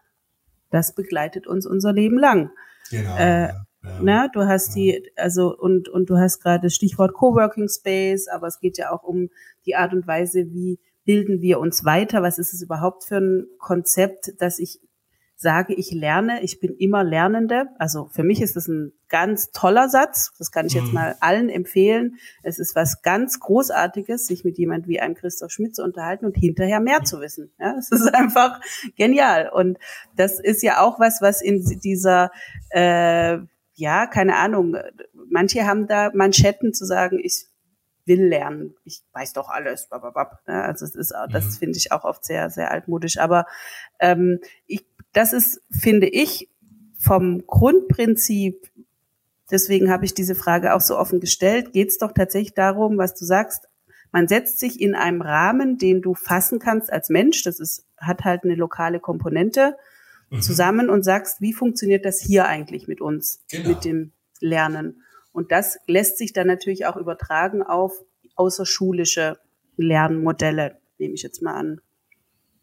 das begleitet uns unser Leben lang. Genau. Äh, ja. Ne? Du hast die, also und und du hast gerade das Stichwort Coworking Space, aber es geht ja auch um die Art und Weise, wie bilden wir uns weiter? Was ist es überhaupt für ein Konzept, dass ich sage, ich lerne, ich bin immer Lernende. Also für mich ist das ein ganz toller Satz. Das kann ich jetzt mhm. mal allen empfehlen. Es ist was ganz Großartiges, sich mit jemand wie einem Christoph Schmidt zu unterhalten und hinterher mehr zu wissen. Ja, es ist einfach genial. Und das ist ja auch was, was in dieser äh, ja, keine Ahnung, manche haben da Manschetten zu sagen, ich will lernen, ich weiß doch alles. Also das ist, das mhm. finde ich auch oft sehr, sehr altmodisch. Aber ähm, ich, das ist, finde ich, vom Grundprinzip, deswegen habe ich diese Frage auch so offen gestellt, geht es doch tatsächlich darum, was du sagst, man setzt sich in einem Rahmen, den du fassen kannst als Mensch, das ist, hat halt eine lokale Komponente mhm. zusammen und sagst, wie funktioniert das hier eigentlich mit uns, genau. mit dem Lernen. Und das lässt sich dann natürlich auch übertragen auf außerschulische Lernmodelle, nehme ich jetzt mal an.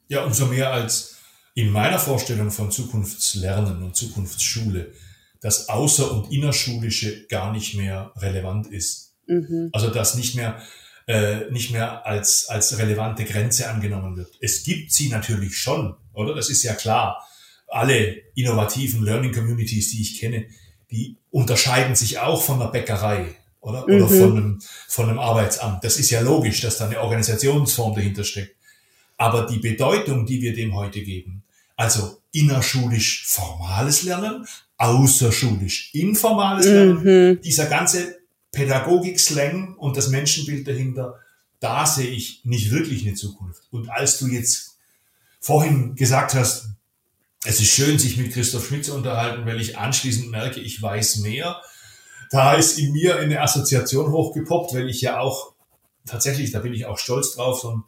Ja, umso mehr als in meiner Vorstellung von Zukunftslernen und Zukunftsschule das Außer- und Innerschulische gar nicht mehr relevant ist. Mhm. Also dass nicht mehr äh, nicht mehr als, als relevante Grenze angenommen wird. Es gibt sie natürlich schon, oder? Das ist ja klar alle innovativen Learning Communities, die ich kenne, die unterscheiden sich auch von der Bäckerei oder, mhm. oder von, einem, von einem Arbeitsamt. Das ist ja logisch, dass da eine Organisationsform dahinter steckt. Aber die Bedeutung, die wir dem heute geben, also innerschulisch formales Lernen, außerschulisch informales Lernen, mhm. dieser ganze Pädagogik-Slang und das Menschenbild dahinter, da sehe ich nicht wirklich eine Zukunft. Und als du jetzt vorhin gesagt hast, es ist schön, sich mit Christoph Schmidt zu unterhalten, weil ich anschließend merke, ich weiß mehr. Da ist in mir eine Assoziation hochgepoppt, weil ich ja auch tatsächlich, da bin ich auch stolz drauf, so ein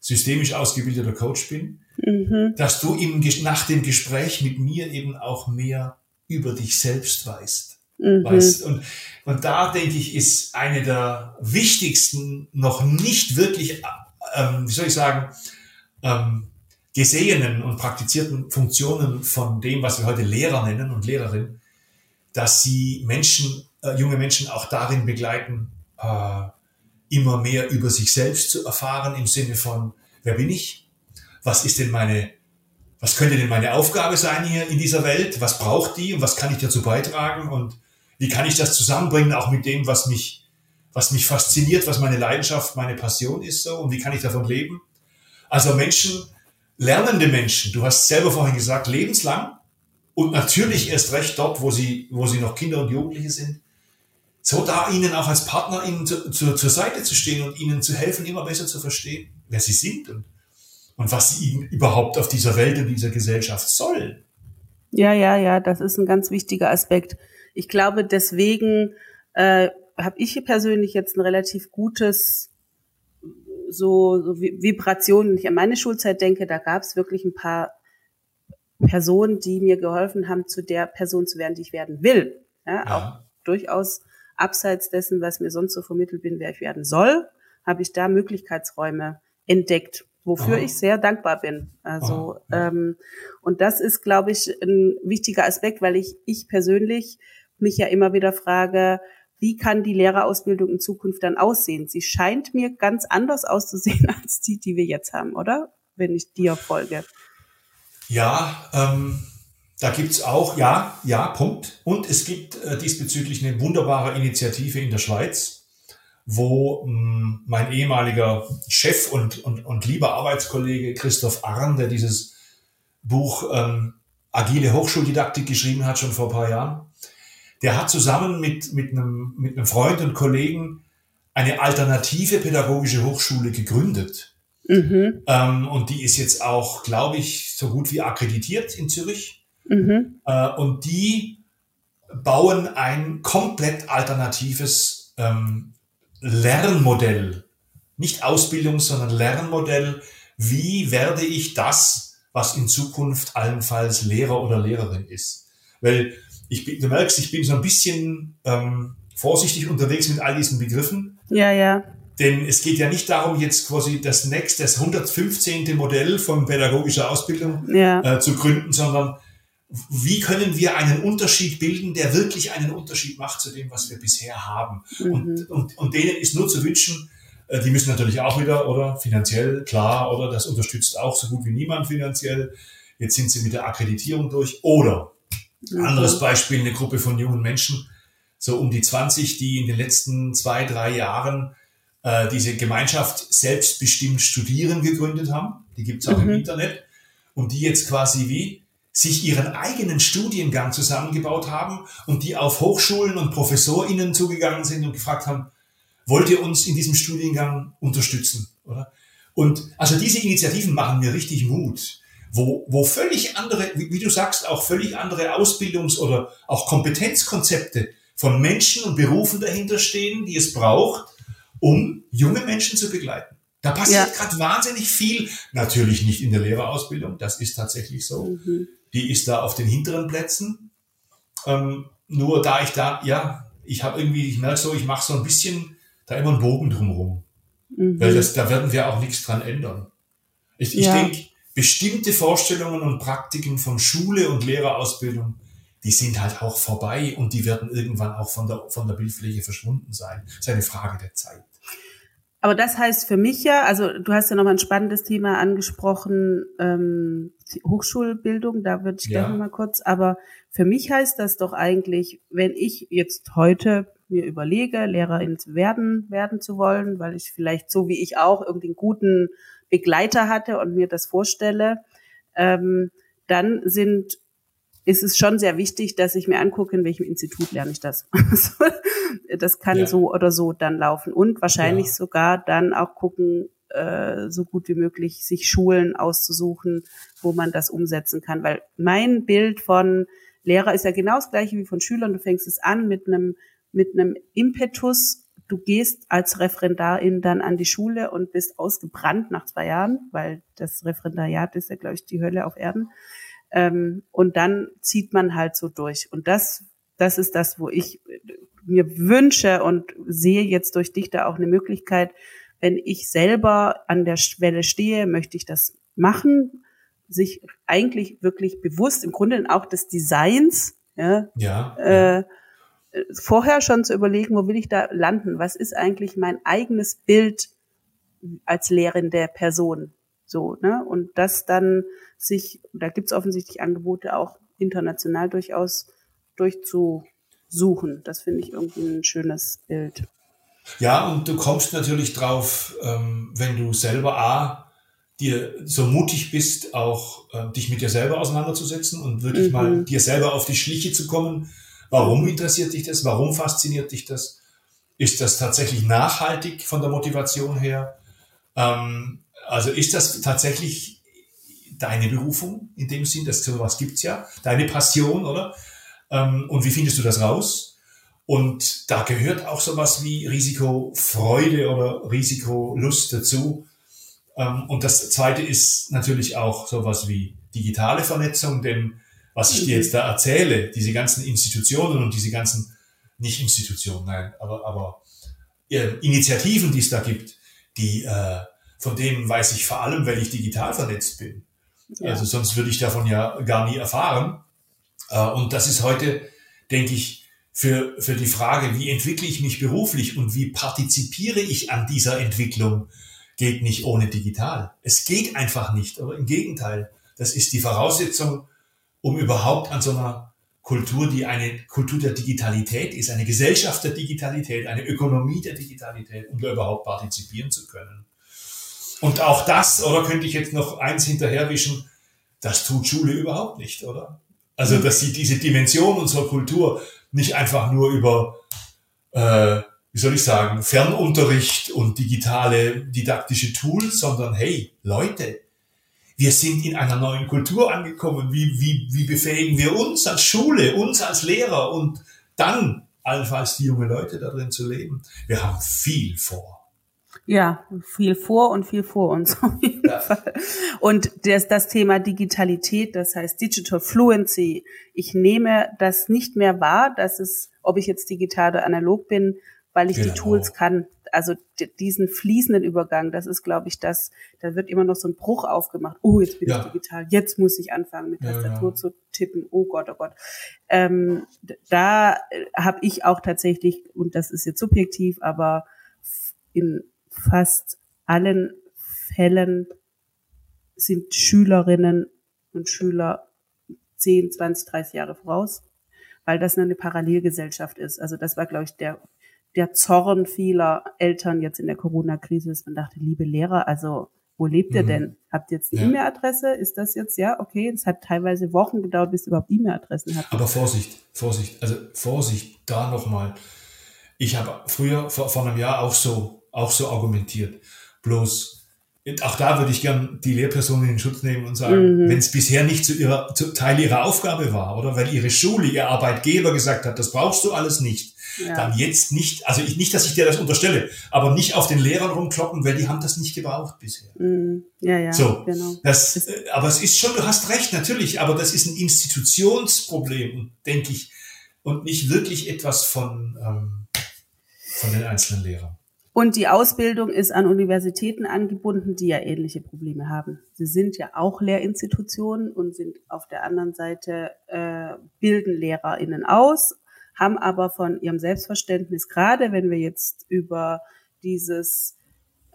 systemisch ausgebildeter Coach bin, mhm. dass du im, nach dem Gespräch mit mir eben auch mehr über dich selbst weißt. Mhm. weißt. Und, und da denke ich, ist eine der wichtigsten, noch nicht wirklich, ähm, wie soll ich sagen, ähm, gesehenen und praktizierten Funktionen von dem, was wir heute Lehrer nennen und Lehrerin, dass sie Menschen, äh, junge Menschen auch darin begleiten, äh, immer mehr über sich selbst zu erfahren im Sinne von, wer bin ich? Was ist denn meine, was könnte denn meine Aufgabe sein hier in dieser Welt? Was braucht die und was kann ich dazu beitragen? Und wie kann ich das zusammenbringen auch mit dem, was mich, was mich fasziniert, was meine Leidenschaft, meine Passion ist so und wie kann ich davon leben? Also Menschen, lernende Menschen, du hast selber vorhin gesagt, lebenslang und natürlich erst recht dort, wo sie, wo sie noch Kinder und Jugendliche sind, so da ihnen auch als Partner ihnen zu, zu, zur Seite zu stehen und ihnen zu helfen, immer besser zu verstehen, wer sie sind und, und was sie ihnen überhaupt auf dieser Welt und dieser Gesellschaft sollen. Ja, ja, ja, das ist ein ganz wichtiger Aspekt. Ich glaube, deswegen äh, habe ich hier persönlich jetzt ein relativ gutes so, so Vibrationen, wenn ich an meine Schulzeit denke, da gab es wirklich ein paar Personen, die mir geholfen haben, zu der Person zu werden, die ich werden will. Ja, ja. Auch durchaus abseits dessen, was mir sonst so vermittelt bin, wer ich werden soll, habe ich da Möglichkeitsräume entdeckt, wofür Aha. ich sehr dankbar bin. Also Aha, ähm, und das ist, glaube ich, ein wichtiger Aspekt, weil ich ich persönlich mich ja immer wieder frage, wie kann die Lehrerausbildung in Zukunft dann aussehen? Sie scheint mir ganz anders auszusehen als die, die wir jetzt haben, oder? Wenn ich dir folge. Ja, ähm, da gibt's auch, ja, ja, Punkt. Und es gibt äh, diesbezüglich eine wunderbare Initiative in der Schweiz, wo mh, hm, mein ehemaliger Chef und, und, und lieber Arbeitskollege Christoph Arn, der dieses Buch ähm, Agile Hochschuldidaktik geschrieben hat, schon vor ein paar Jahren, der hat zusammen mit, mit, einem, mit einem Freund und Kollegen eine alternative pädagogische Hochschule gegründet. Mhm. Ähm, und die ist jetzt auch, glaube ich, so gut wie akkreditiert in Zürich. Mhm. Äh, und die bauen ein komplett alternatives ähm, Lernmodell, nicht Ausbildung, sondern Lernmodell. Wie werde ich das, was in Zukunft allenfalls Lehrer oder Lehrerin ist? Weil ich bin, du merkst, ich bin so ein bisschen ähm, vorsichtig unterwegs mit all diesen Begriffen. Ja, ja. Denn es geht ja nicht darum, jetzt quasi das nächste, das 115. Modell von pädagogischer Ausbildung ja. äh, zu gründen, sondern wie können wir einen Unterschied bilden, der wirklich einen Unterschied macht zu dem, was wir bisher haben. Mhm. Und, und, und denen ist nur zu wünschen, äh, die müssen natürlich auch wieder, oder finanziell, klar, oder das unterstützt auch so gut wie niemand finanziell. Jetzt sind sie mit der Akkreditierung durch. Oder Mhm. Anderes Beispiel, eine Gruppe von jungen Menschen, so um die 20, die in den letzten zwei, drei Jahren äh, diese Gemeinschaft selbstbestimmt studieren gegründet haben. Die gibt's auch mhm. im Internet. Und die jetzt quasi wie sich ihren eigenen Studiengang zusammengebaut haben und die auf Hochschulen und ProfessorInnen zugegangen sind und gefragt haben, wollt ihr uns in diesem Studiengang unterstützen? Oder? Und also diese Initiativen machen mir richtig Mut wo, wo völlig andere, wie, wie du sagst, auch völlig andere Ausbildungs- oder auch Kompetenzkonzepte von Menschen und Berufen dahinter stehen, die es braucht, um junge Menschen zu begleiten. Da passiert ja. gerade wahnsinnig viel. Natürlich nicht in der Lehrerausbildung, das ist tatsächlich so. Mhm. Die ist da auf den hinteren Plätzen. Ähm, nur da ich da, ja, ich habe irgendwie, ich merke so, ich mache so ein bisschen da immer einen Bogen drumherum. Mhm. Weil das, da werden wir auch nichts dran ändern. Ich, ich ja. denke, bestimmte Vorstellungen und Praktiken von Schule und Lehrerausbildung, die sind halt auch vorbei und die werden irgendwann auch von der, von der Bildfläche verschwunden sein. Das ist eine Frage der Zeit. Aber das heißt für mich ja, also du hast ja noch mal ein spannendes Thema angesprochen, ähm, Hochschulbildung, da würde ich ja. gerne mal kurz, aber für mich heißt das doch eigentlich, wenn ich jetzt heute mir überlege, Lehrerin zu werden, werden zu wollen, weil ich vielleicht so wie ich auch irgendwie einen guten Begleiter hatte und mir das vorstelle, ähm, dann sind ist es schon sehr wichtig, dass ich mir angucke, in welchem Institut lerne ich das. das kann ja. so oder so dann laufen und wahrscheinlich ja. sogar dann auch gucken, äh, so gut wie möglich sich Schulen auszusuchen, wo man das umsetzen kann. Weil mein Bild von Lehrer ist ja genau das gleiche wie von Schülern. Du fängst es an mit einem mit einem Impetus. Du gehst als Referendarin dann an die Schule und bist ausgebrannt nach zwei Jahren, weil das Referendariat ist ja, glaube ich, die Hölle auf Erden. Ähm, und dann zieht man halt so durch. Und das, das ist das, wo ich mir wünsche und sehe jetzt durch dich da auch eine Möglichkeit, wenn ich selber an der Schwelle stehe, möchte ich das machen, sich eigentlich wirklich bewusst im Grunde auch des Designs, ja, ja, äh, vorher schon zu überlegen, wo will ich da landen? Was ist eigentlich mein eigenes Bild als lehrende Person? So, ne? Und das dann sich, da gibt's offensichtlich Angebote auch international durchaus durchzusuchen. Das finde ich irgendwie ein schönes Bild. Ja, und du kommst natürlich drauf, ähm, wenn du selber A, dir so mutig bist, auch äh, dich mit dir selber auseinanderzusetzen und wirklich mhm. mal dir selber auf die Schliche zu kommen. Warum interessiert dich das? Warum fasziniert dich das? Ist das tatsächlich nachhaltig von der Motivation her? Ähm, also ist das tatsächlich deine Berufung in dem Sinn, dass sowas gibt's ja, deine Passion, oder? Ähm, und wie findest du das raus? Und da gehört auch sowas wie Risikofreude oder Risikolust dazu. Ähm, und das zweite ist natürlich auch sowas wie digitale Vernetzung, denn was ich dir jetzt da erzähle, diese ganzen Institutionen und diese ganzen, nicht Institutionen, nein, aber, aber Initiativen, die es da gibt, die, äh, von denen weiß ich vor allem, weil ich digital vernetzt bin. Ja. Also sonst würde ich davon ja gar nie erfahren. Äh, und das ist heute, denke ich, für, für die Frage, wie entwickle ich mich beruflich und wie partizipiere ich an dieser Entwicklung, geht nicht ohne digital. Es geht einfach nicht, aber im Gegenteil. Das ist die Voraussetzung, um überhaupt an so einer Kultur, die eine Kultur der Digitalität ist, eine Gesellschaft der Digitalität, eine Ökonomie der Digitalität, um da überhaupt partizipieren zu können. Und auch das, oder könnte ich jetzt noch eins hinterherwischen, das tut Schule überhaupt nicht, oder? Also, dass sie diese Dimension unserer Kultur nicht einfach nur über, äh, wie soll ich sagen, Fernunterricht und digitale didaktische Tools, sondern hey, Leute, wir sind in einer neuen Kultur angekommen. Wie, wie, wie befähigen wir uns als Schule, uns als Lehrer und dann allenfalls die junge Leute da drin zu leben? Wir haben viel vor. Ja, viel vor und viel vor uns auf jeden ja. Fall. Und das, das Thema Digitalität, das heißt Digital Fluency, ich nehme das nicht mehr wahr, dass es, ob ich jetzt digital oder analog bin, weil ich genau. die Tools kann. Also diesen fließenden Übergang, das ist, glaube ich, das, da wird immer noch so ein Bruch aufgemacht. Oh, jetzt bin ja. ich digital, jetzt muss ich anfangen, mit Tastatur ja, zu tippen. Oh Gott, oh Gott. Ähm, da äh, habe ich auch tatsächlich, und das ist jetzt subjektiv, aber in fast allen Fällen sind Schülerinnen und Schüler 10, 20, 30 Jahre voraus, weil das eine Parallelgesellschaft ist. Also das war, glaube ich, der, der Zorn vieler Eltern jetzt in der Corona-Krise, man dachte, liebe Lehrer, also wo lebt ihr mhm. denn? Habt ihr jetzt eine ja. E-Mail-Adresse? Ist das jetzt, ja, okay, es hat teilweise Wochen gedauert, bis ihr überhaupt E-Mail-Adressen habt. Aber Vorsicht, Vorsicht, also Vorsicht, da nochmal. Ich habe früher, vor, vor einem Jahr auch so auch so argumentiert. Bloß, auch da würde ich gern die Lehrperson in den Schutz nehmen und sagen, mhm. wenn es bisher nicht zu ihrer, zu Teil ihrer Aufgabe war, oder weil ihre Schule, ihr Arbeitgeber gesagt hat, das brauchst du alles nicht, ja. dann jetzt nicht, also ich, nicht, dass ich dir das unterstelle, aber nicht auf den Lehrern rumkloppen, weil die haben das nicht gebraucht bisher. Mhm. Ja, ja, so, genau. Das, äh, aber es ist schon, du hast recht, natürlich, aber das ist ein Institutionsproblem, denke ich, und nicht wirklich etwas von, ähm, von den einzelnen Lehrern. Und die Ausbildung ist an Universitäten angebunden, die ja ähnliche Probleme haben. Sie sind ja auch Lehrinstitutionen und sind auf der anderen Seite äh, bilden LehrerInnen aus, haben aber von ihrem Selbstverständnis, gerade wenn wir jetzt über dieses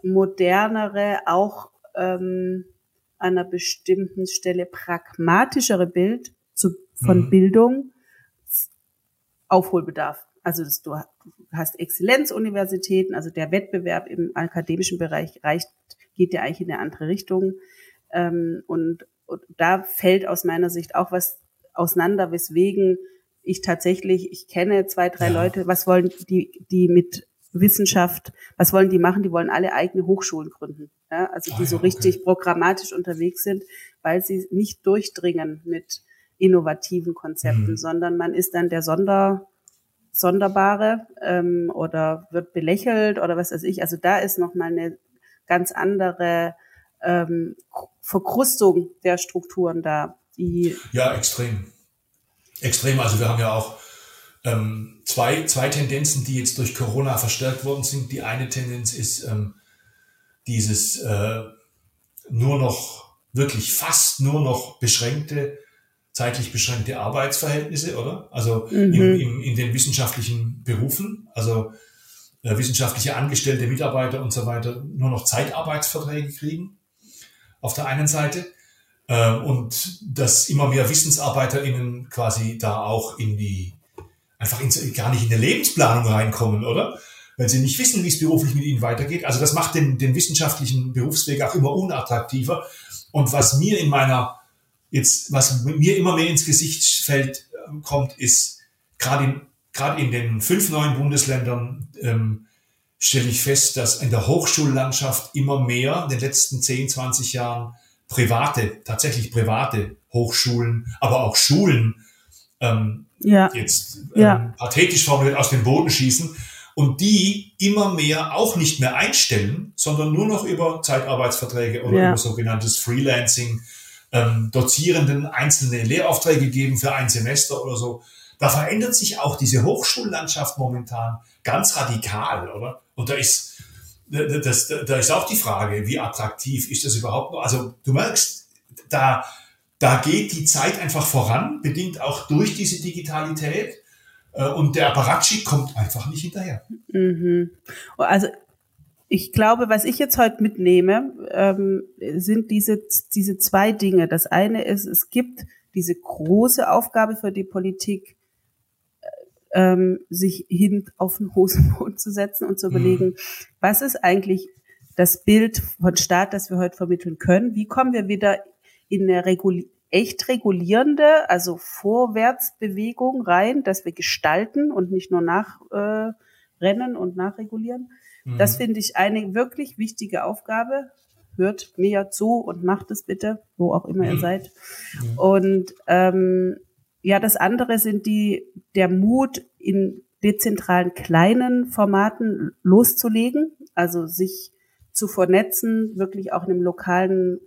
modernere, auch ähm, an einer bestimmten Stelle pragmatischere Bild zu, von mhm. Bildung Aufholbedarf. Also das, du hast Exzellenzuniversitäten, also der Wettbewerb im akademischen Bereich reicht geht ja eigentlich in eine andere Richtung. Ähm, und, und da fällt aus meiner Sicht auch was auseinander, weswegen ich tatsächlich, ich kenne zwei, drei ja. Leute, was wollen die, die mit Wissenschaft, was wollen die machen? Die wollen alle eigene Hochschulen gründen. Ja? Also die ah, so richtig okay. programmatisch unterwegs sind, weil sie nicht durchdringen mit innovativen Konzepten, mhm. sondern man ist dann der Sonder, Sonderbare ähm, oder wird belächelt oder was weiß ich. Also da ist nochmal eine ganz andere ähm, Verkrustung der Strukturen da. Die ja, extrem. Extrem. Also wir haben ja auch ähm, zwei, zwei Tendenzen, die jetzt durch Corona verstärkt worden sind. Die eine Tendenz ist ähm, dieses äh, nur noch, wirklich fast nur noch beschränkte zeitlich beschränkte Arbeitsverhältnisse, oder? Also mhm. in, in, in den wissenschaftlichen Berufen, also äh, wissenschaftliche Angestellte, Mitarbeiter und so weiter nur noch Zeitarbeitsverträge kriegen, auf der einen Seite. Äh, und dass immer mehr WissensarbeiterInnen quasi da auch in die, einfach in, gar nicht in der Lebensplanung reinkommen, oder? Weil sie nicht wissen, wie es beruflich mit ihnen weitergeht. Also das macht den, den wissenschaftlichen Berufsweg auch immer unattraktiver. Und was mir in meiner Jetzt, was mir immer mehr ins Gesicht fällt, ähm, kommt, ist gerade in, gerade in den fünf neuen Bundesländern ähm, stelle ich fest, dass in der Hochschullandschaft immer mehr in den letzten 10, 20 Jahren private, tatsächlich private Hochschulen, aber auch Schulen ähm, ja. jetzt ähm, ja. pathetisch formuliert aus dem Boden schießen und die immer mehr auch nicht mehr einstellen, sondern nur noch über Zeitarbeitsverträge oder ja. über sogenanntes Freelancing ähm, Dozierenden einzelne Lehraufträge geben für ein Semester oder so. Da verändert sich auch diese Hochschullandschaft momentan ganz radikal, oder? Und da ist, das, da ist auch die Frage, wie attraktiv ist das überhaupt noch? Also du merkst, da, da geht die Zeit einfach voran, bedingt auch durch diese Digitalität. Äh, und der Apparatschik kommt einfach nicht hinterher. Mhm. Also ich glaube, was ich jetzt heute mitnehme, ähm, sind diese, diese zwei Dinge. Das eine ist, es gibt diese große Aufgabe für die Politik, äh, ähm, sich hin auf den Hosenboden zu setzen und zu mhm. überlegen, mhm. was ist eigentlich das Bild von Staat, das wir heute vermitteln können? Wie kommen wir wieder in eine Regul echt regulierende, also Vorwärtsbewegung rein, dass wir gestalten und nicht nur nachrennen äh, und nachregulieren? Das mhm. finde ich eine wirklich wichtige Aufgabe. Hört mir zu und macht es bitte, wo auch immer ihr mhm. seid. Mhm. Und ähm, ja, das andere sind die der Mut in dezentralen kleinen Formaten loszulegen, also sich zu vernetzen, wirklich auch in einem lokalen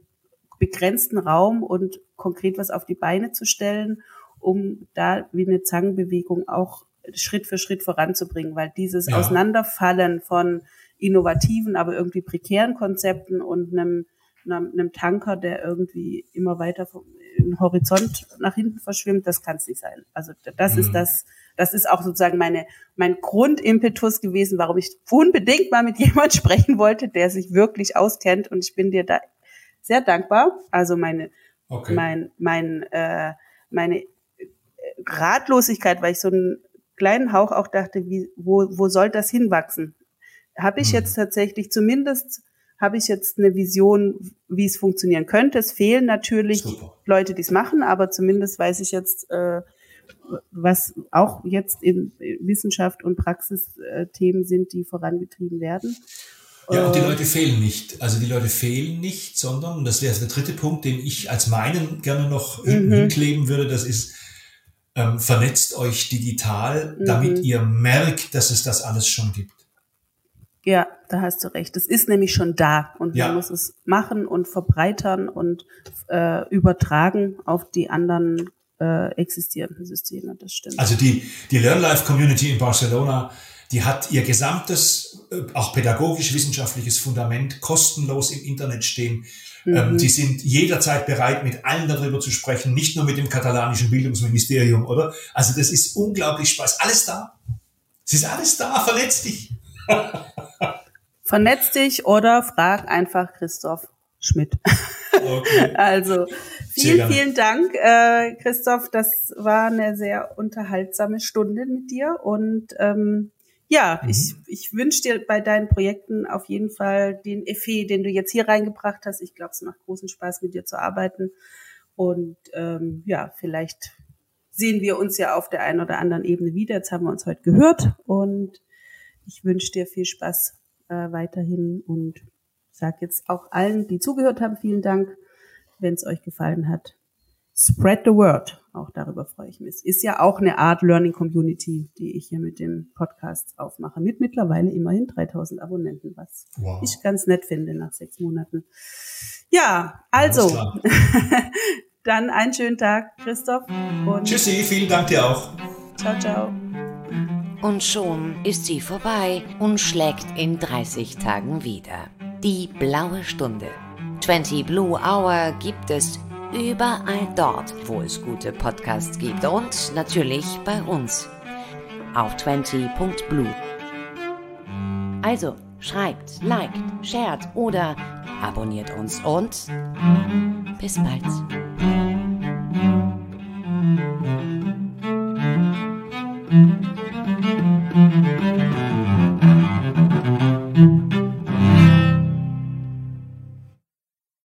begrenzten Raum und konkret was auf die Beine zu stellen, um da wie eine Zangenbewegung auch Schritt für Schritt voranzubringen, weil dieses ja. Auseinanderfallen von innovativen, aber irgendwie prekären Konzepten und einem, einem, Tanker, der irgendwie immer weiter vom im Horizont nach hinten verschwimmt, das kann es nicht sein. Also das mhm. ist das, das ist auch sozusagen meine, mein Grundimpetus gewesen, warum ich unbedingt mal mit jemand sprechen wollte, der sich wirklich auskennt. Und ich bin dir da sehr dankbar. Also meine, okay. mein, mein, äh, meine Ratlosigkeit, weil ich so einen kleinen Hauch auch dachte, wie, wo, wo soll das hinwachsen? Habe ich mhm. jetzt tatsächlich zumindest habe ich jetzt eine Vision, wie es funktionieren könnte. Es fehlen natürlich Super. Leute, die es machen, aber zumindest weiß ich jetzt, äh, was auch jetzt in Wissenschaft und Praxisthemen sind, die vorangetrieben werden. Ja, und die Leute fehlen nicht. Also die Leute fehlen nicht, sondern, das wäre der dritte Punkt, den ich als meinen gerne noch mhm. hinkleben würde, das ist, ähm, vernetzt euch digital, mhm. damit ihr merkt, dass es das alles schon gibt. Ja, da hast du recht. Es ist nämlich schon da und ja. man muss es machen und verbreitern und äh, übertragen auf die anderen äh, existierenden Systeme. Das stimmt. Also die, die LearnLife Community in Barcelona, die hat ihr gesamtes, äh, auch pädagogisch-wissenschaftliches Fundament kostenlos im Internet stehen. Ähm, mhm. Die sind jederzeit bereit, mit allen darüber zu sprechen, nicht nur mit dem katalanischen Bildungsministerium, oder? Also das ist unglaublich Spaß. Alles da. Es ist alles da, verletzt dich. Vernetz dich oder frag einfach Christoph Schmidt. Okay. Also vielen, vielen Dank, äh, Christoph. Das war eine sehr unterhaltsame Stunde mit dir und ähm, Ja, mhm. ich, ich wünsche dir bei deinen Projekten auf jeden Fall den Effet, den du jetzt hier reingebracht hast. Ich glaube, es macht großen Spaß, mit dir zu arbeiten. Und ähm, ja, vielleicht sehen wir uns ja auf der einen oder anderen Ebene wieder. Jetzt haben wir uns heute gehört und ich wünsche dir viel Spaß äh, weiterhin und sage jetzt auch allen, die zugehört haben, vielen Dank. Wenn es euch gefallen hat, spread the word. Auch darüber freue ich mich. Ist ja auch eine Art Learning Community, die ich hier mit dem Podcast aufmache. Mit mittlerweile immerhin 3000 Abonnenten, was wow. ich ganz nett finde nach sechs Monaten. Ja, also, dann einen schönen Tag, Christoph. Und Tschüssi, vielen Dank dir auch. Ciao, ciao. Und schon ist sie vorbei und schlägt in 30 Tagen wieder. Die blaue Stunde. 20 Blue Hour gibt es Überall dort, wo es gute Podcasts gibt und natürlich bei uns auf 20.blue. Also schreibt, liked, shared oder abonniert uns und bis bald.